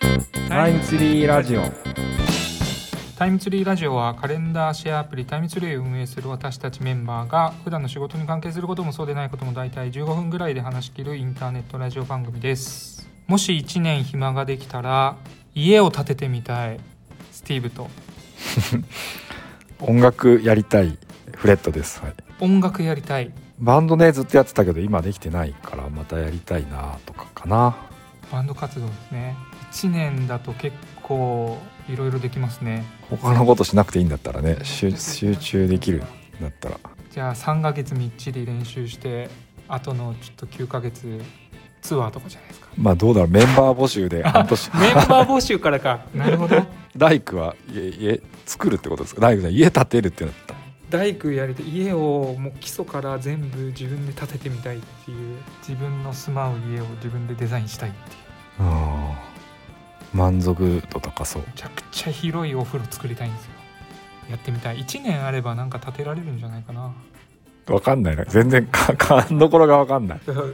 タイムツリーラジオ。タイムツリーラジオはカレンダーシェアアプリタイムツリーを運営する私たちメンバーが普段の仕事に関係することもそうでないことも大体15分ぐらいで話し切るインターネットラジオ番組です。もし1年暇ができたら家を建ててみたいスティーブと。音楽やりたいフレットです、はい、音楽やりたい。バンドねずっとやってたけど今できてないからまたやりたいなとかかな。バンド活動ですね1年だと結構いろいろできますね。他のことしなくていいんだったらね集集中できるんだったら。じゃあ3ヶ月みっちり練習してあとのちょっと9ヶ月ツアーとかじゃないですか。まあどうだろうメンバー募集で半年。メンバー募集からか。なるほど。大工は家家作るってことですか？大工さん家建てるってなった。大工やりたい。家をもう基礎から全部自分で建ててみたいっていう自分の住まう家を自分でデザインしたいっていう。あー満足度高そう。めちゃくちゃ広いお風呂作りたいんですよ。やってみたい。1年あればなんか建てられるんじゃないかな。わかんないな全然か 勘どころがわかんない。ちょっ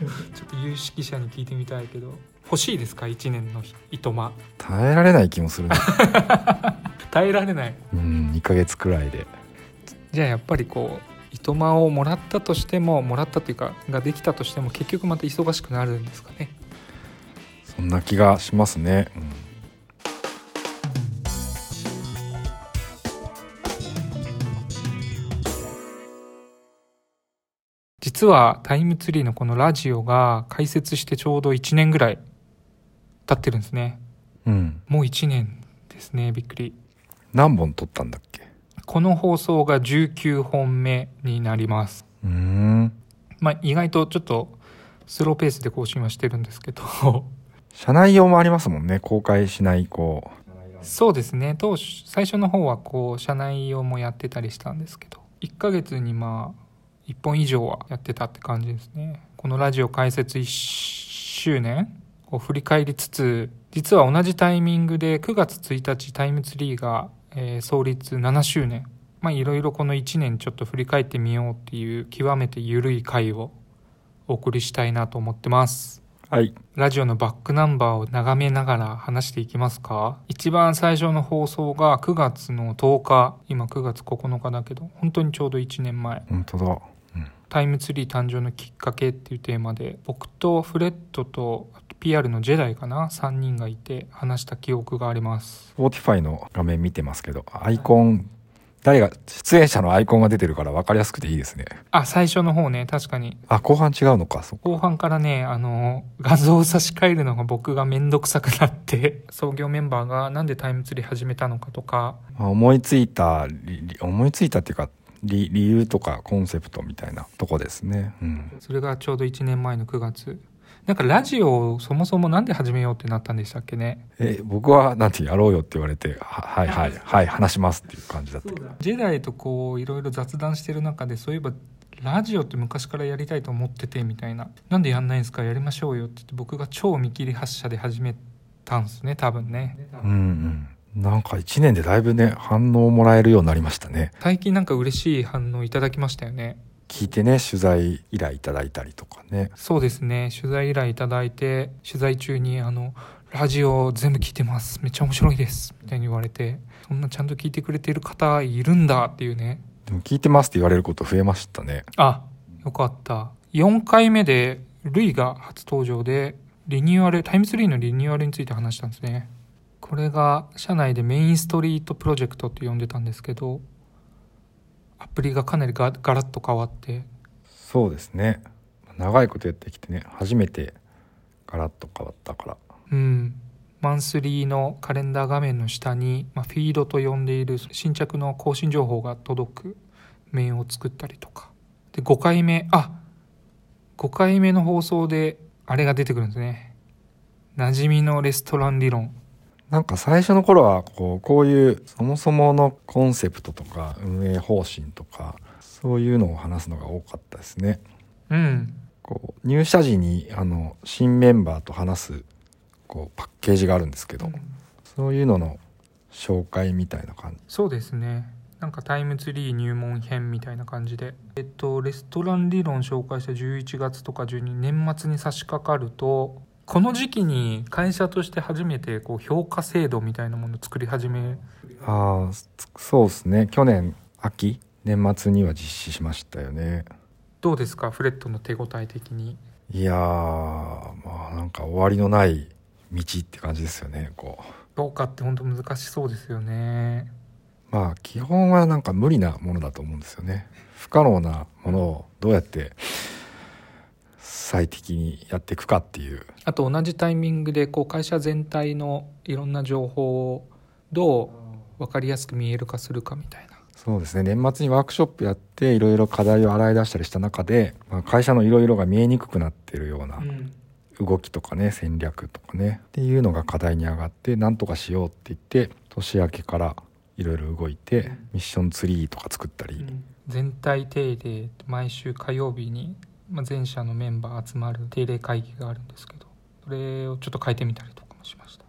と有識者に聞いてみたいけど。欲しいですか？1年のいとま。耐えられない気もするな 耐えられない。うん2ヶ月くらいで。じゃあやっぱりこういとまをもらったとしてももらったっていうかができたとしても結局また忙しくなるんですかね。そんな気がしますね、うん実はタイムツリーのこのラジオが開設してちょうど1年ぐらい経ってるんですね。うん、もう1年ですねびっくり。何本撮ったんだっけ？この放送が19本目になります。うーん。まあ意外とちょっとスローペースで更新はしてるんですけど。社内用もありますもんね。公開しないこそうですね。当初最初の方はこう社内用もやってたりしたんですけど。1ヶ月にまあ1本以上はやってたって感じですね。このラジオ開設1周年を振り返りつつ実は同じタイミングで9月1日タイムツリーが、えー創立7周年。まあいろいろこの1年ちょっと振り返ってみようっていう極めて緩い回をお送りしたいなと思ってます。うはい。ラジオのバックナンバーを眺めながら話していきますか？一番最初の放送が9月の10日。今9月9日だけど本当にちょうど1年前。本当だ、うん、タイムツリー誕生のきっかけっていうテーマで僕とフレットと PR のジェダイかな3人がいて話した記憶があります。Spotify の画面見てますけどアイコン誰が出演者のアイコンが出てるから分かりやすくていいですね。あ最初の方ね確かに。あ後半違うのかそっか。後半からねあの画像を差し替えるのが僕がめんどくさくなって創業メンバーがなんでタイムツリー始めたのかとか。まあ思いついた思いついたっていうか理理由とかコンセプトみたいなとこですね。うん。それがちょうど1年前の9月。なんかラジオをそもそもなんで始めようってなったんでしたっけね？え僕はなんてやろうよって言われてははいはいはい話しますっていう感じだった。けどジェダイとこういろいろ雑談してる中でそういえばラジオって昔からやりたいと思っててみたいな。なんでやんないんですか？やりましょうよって言って僕が超見切り発車で始めたんですね多分ね。うんうんなんか1年でだいぶね反応もらえるようになりましたね。最近なんか嬉しい反応いただきましたよね。聞いてね取材依頼いただいたりとかね。そうですね。取材依頼いただいて取材中にあの「ラジオ全部聞いてます。めっちゃ面白いです」みたいに言われてそんなちゃんと聞いてくれてる方いるんだっていうね。でも聞いてますって言われること増えましたね。あよかった。4回目でルイが初登場でリニューアルタイムツリーのリニューアルについて話したんですねこれが社内でメインストリートプロジェクトって呼んでたんですけどアプリがかなりガガラッと変わって。そうですね。長いことやってきてね初めてガラッと変わったから。うん。マンスリーのカレンダー画面の下に、まあ、フィードと呼んでいる新着の更新情報が届く。面を作ったりとか。で5回目あ5回目の放送であれが出てくるんですね。馴染みのレストラン理論なんか最初の頃はこうこういうそもそものコンセプトとか運営方針とかそういうのを話すのが多かったですね。うん。こう入社時にあの新メンバーと話すこうパッケージがあるんですけど、そういうのの紹介みたいな感じ。そうですね。なんかタイムツリー入門編みたいな感じで。えっとレストラン理論紹介した11月とか12年末に差し掛かるとこの時期に会社として初めてこう評価制度みたいなものを作り始めああそうですね。去年秋年末には実施しましたよね。どうですか？フレットの手応え的に。いやーまあなんか終わりのない道って感じですよねこう。評価って本当難しそうですよね。まあ基本はなんか無理なものだと思うんですよね。不可能なものをどうやって最適にやっていくかっていう。あと同じタイミングでこう会社全体のいろんな情報をどう分かりやすく見える化するかみたいな。そうですね。年末にワークショップやっていろいろ課題を洗い出したりした中で、まあ、会社のいろいろが見えにくくなってるような動きとかね戦略とかねっていうのが課題に上がって何とかしようって言って年明けからいろいろ動いてミッションツリーとか作ったり、全体定例毎週火曜日に、まあ、全社のメンバー集まる定例会議があるんですけどそれをちょっと変えてみたりとかもしました。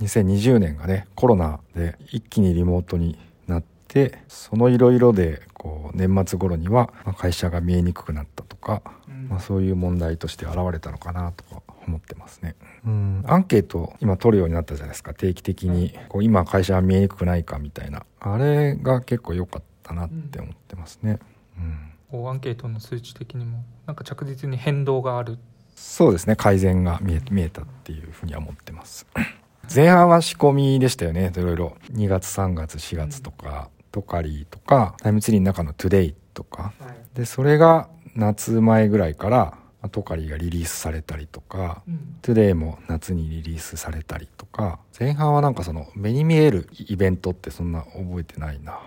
2020年がねコロナで一気にリモートになってそのいろいろでこう年末頃にはまあ会社が見えにくくなったとか、まあ、そういう問題として現れたのかなとか思ってますね。うん。アンケート今取るようになったじゃないですか。定期的にこう今会社は見えにくくないかみたいな。あれが結構良かったなって思ってますね。うんアンケートの数値的にもなんか着実に変動がある。そうですね改善が見え見えたっていうふうには思ってます。前半は仕込みでしたよね。いろいろ。2月3月4月とか、トカリとかタイムツリーの中のトゥデイとか。でそれが夏前ぐらいからまあトカリがリリースされたりとかトゥデイも夏にリリースされたりとか。前半はなんかその目に見えるイベントってそんな覚えてないな。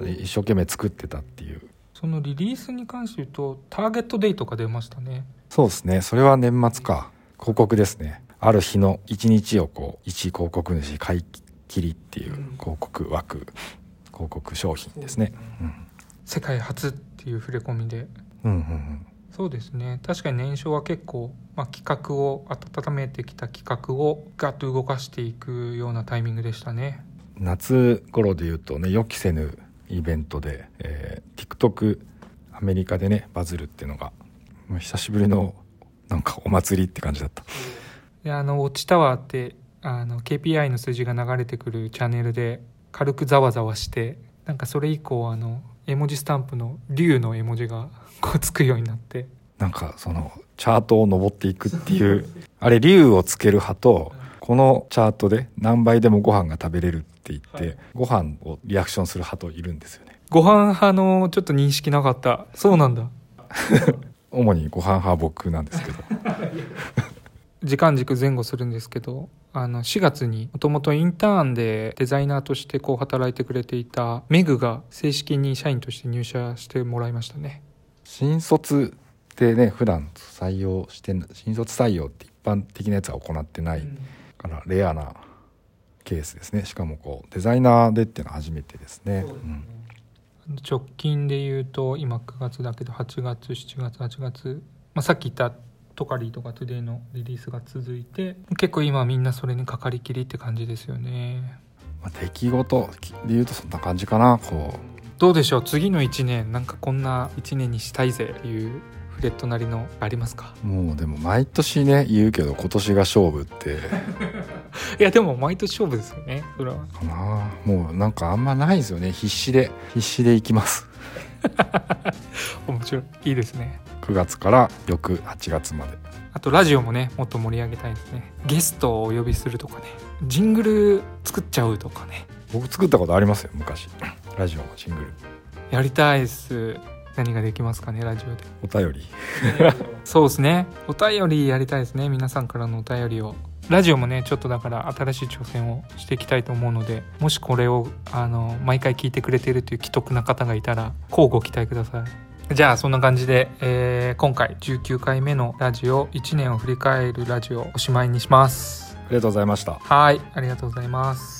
一生懸命作ってたっていうそのリリースに関して言うとターゲットデイとか出ましたね。そうですね。それは年末か。広告ですね。ある日の一日をこう一広告主買い切りっていう広告枠。広告商品ですね。うん。世界初っていう触れ込みで。うんうんうん。そうですね。確かに年初は結構、まあ、企画を温めてきた企画をガッと動かしていくようなタイミングでしたね。夏頃で言うとね予期せぬイベントで、えー TikTok アメリカでねバズるっていうのがもう久しぶりのなんかお祭りって感じだった。であのウォッチタワーってあの KPI の数字が流れてくるチャンネルで軽くざわざわしてなんかそれ以降あの絵文字スタンプの竜の絵文字が こうつくようになって。なんかそのチャートを登っていくっていう あれ竜をつける派とこのチャートで何倍でもご飯が食べれるって言って、ご飯をリアクションする派といるんですよねご飯派のちょっと認識なかった。そうなんだ。主にご飯派は僕なんですけど。時間軸前後するんですけどあの4月にもともとインターンでデザイナーとしてこう働いてくれていたメグが正式に社員として入社してもらいましたね。新卒ってね普段採用してん新卒採用って一般的なやつは行ってないからレアなケースですね。しかもこうデザイナーでっていうのは初めてですね。うん直近で言うと今9月だけど8月7月8月、まあ、さっき言ったトカリとかトゥデイのリリースが続いて結構今みんなそれにかかりきりって感じですよね。まあ、出来事で言うとそんな感じかなこう。どうでしょう？次の1年なんかこんな1年にしたいぜっていうフレットなりのありますか？もうでも毎年ね言うけど今年が勝負って いやでも毎年勝負ですよねそれは。かなもうなんかあんまないですよね。必死で必死でいきます。面白いいいですね。9月から翌8月まで。あとラジオもねもっと盛り上げたいですね。ゲストをお呼びするとかね。ジングル作っちゃうとかね。僕作ったことありますよ昔。ラジオのジングル。やりたいです。何ができますかねラジオで。お便り。そうですね。お便りやりたいですね。皆さんからのお便りをラジオもねちょっとだから新しい挑戦をしていきたいと思うのでもしこれをあの毎回聞いてくれているという既得な方がいたら乞うご期待ください。じゃあそんな感じで、えー今回19回目のラジオ1年を振り返るラジオおしまいにします。ありがとうございました。はいありがとうございます